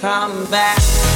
Come back.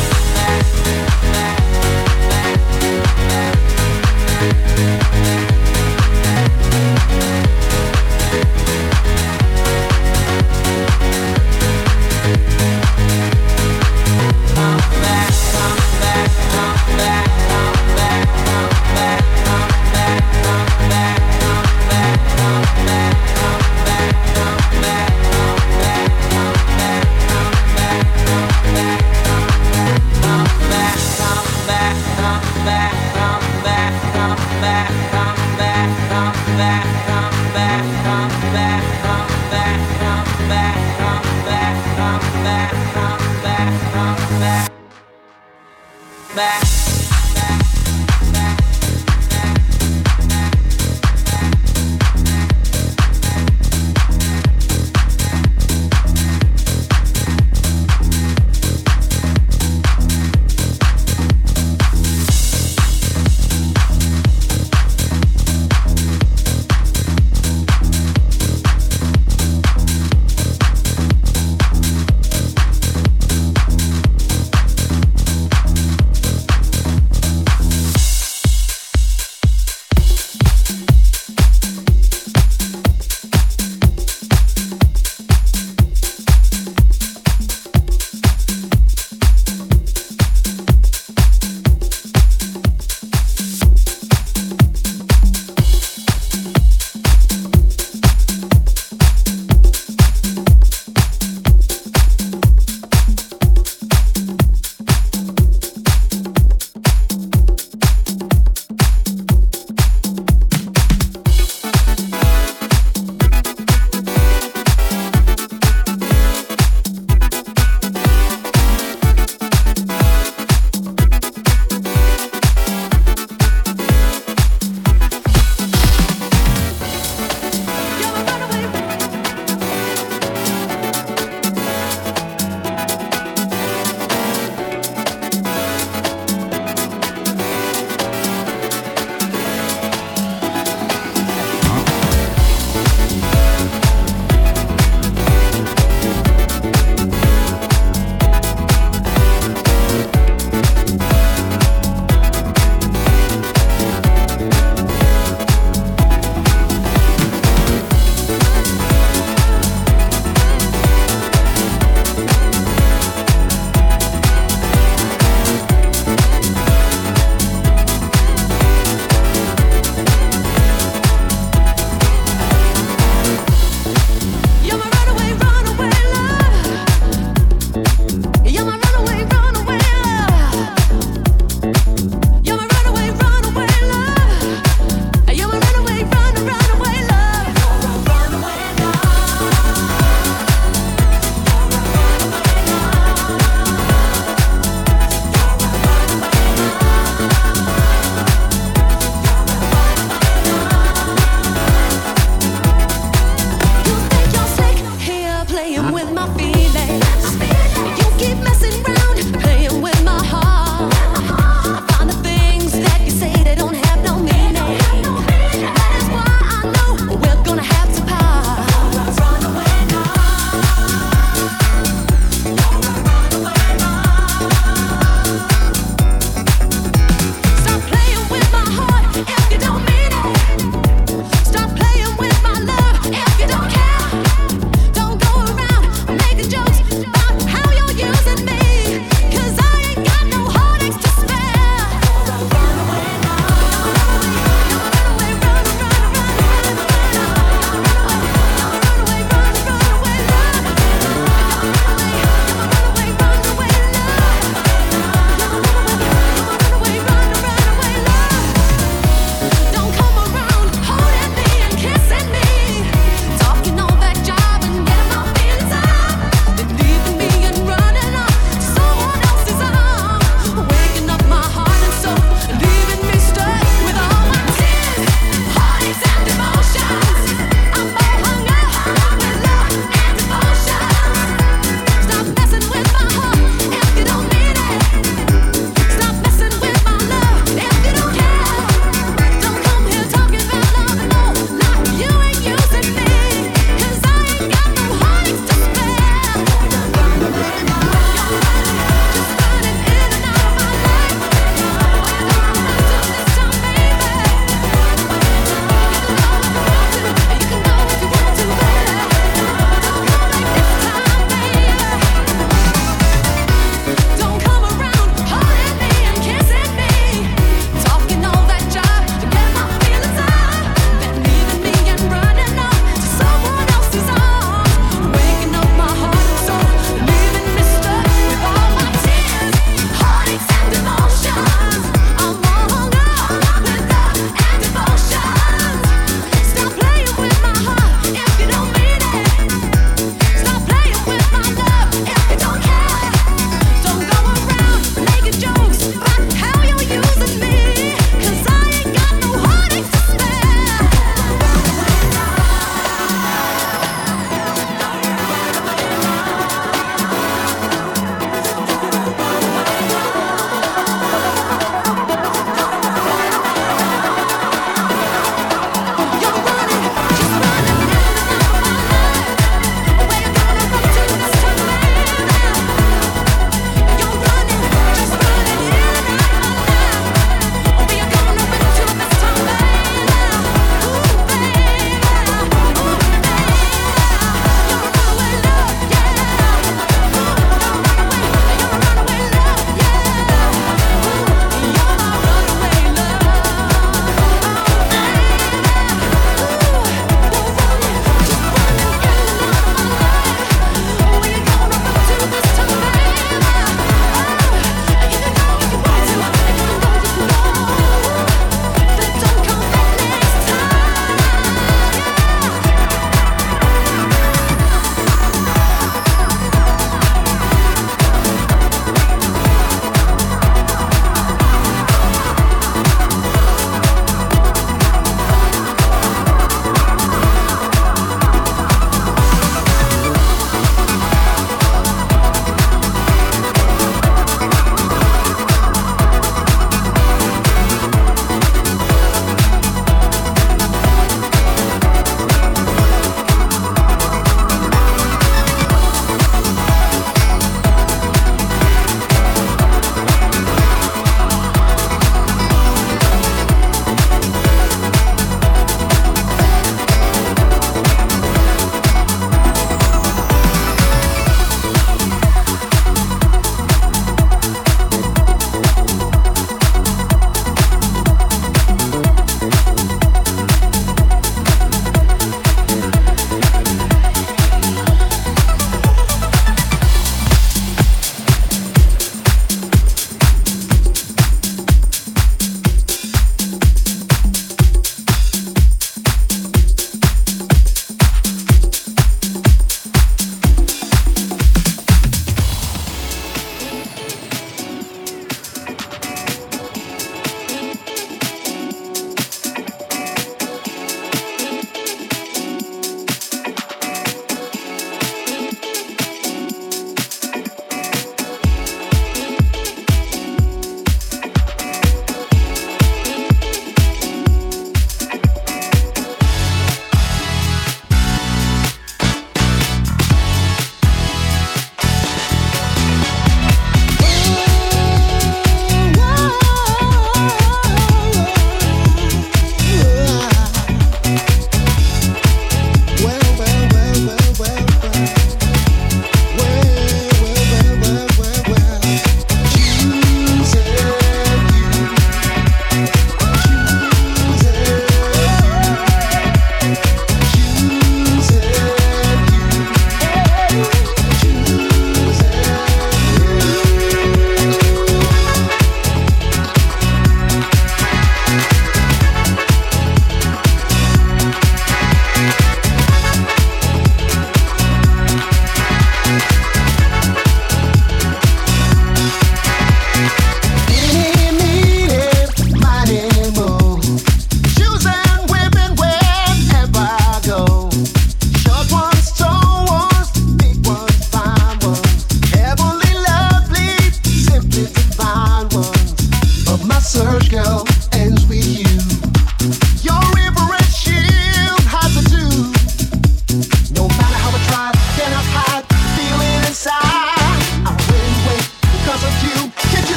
search, girl.